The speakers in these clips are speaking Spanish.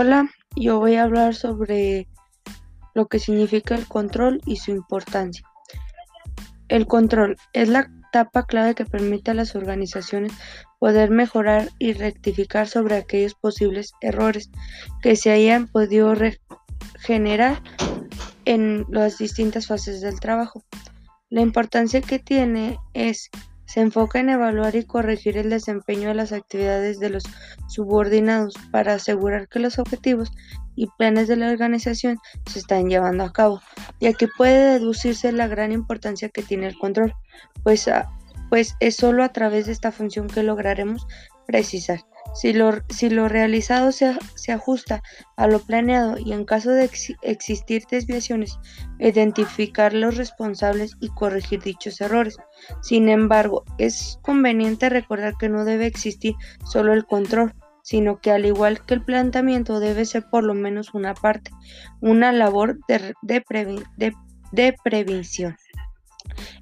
Hola, yo voy a hablar sobre lo que significa el control y su importancia. El control es la etapa clave que permite a las organizaciones poder mejorar y rectificar sobre aquellos posibles errores que se hayan podido generar en las distintas fases del trabajo. La importancia que tiene es se enfoca en evaluar y corregir el desempeño de las actividades de los subordinados para asegurar que los objetivos y planes de la organización se están llevando a cabo. Y aquí puede deducirse la gran importancia que tiene el control, pues, ah, pues es solo a través de esta función que lograremos precisar si lo, realizado se, ajusta a lo planeado y en caso de existir desviaciones, identificar los responsables y corregir dichos errores. Sin embargo, es conveniente recordar que no debe existir solo el control, sino que al igual que el planteamiento debe ser por lo menos una parte, una labor de, de prevención.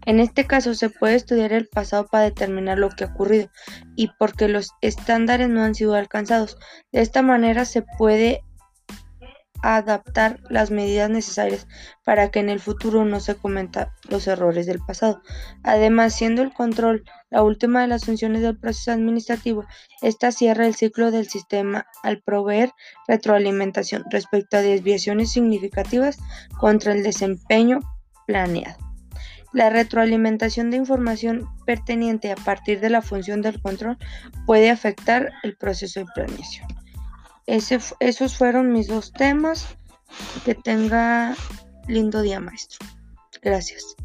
En este caso se puede estudiar el pasado para determinar lo que ha ocurrido y por qué los estándares no han sido alcanzados. De esta manera se puede adaptar las medidas necesarias para que en el futuro no se cometan los errores del pasado. Además, siendo el control la última de las funciones del proceso administrativo, esta cierra el ciclo del sistema al proveer retroalimentación respecto a desviaciones significativas contra el desempeño planeado. La retroalimentación de información pertinente a partir de la función del control puede afectar el proceso de planeación. esos fueron mis dos temas. Que tenga lindo día, maestro. Gracias.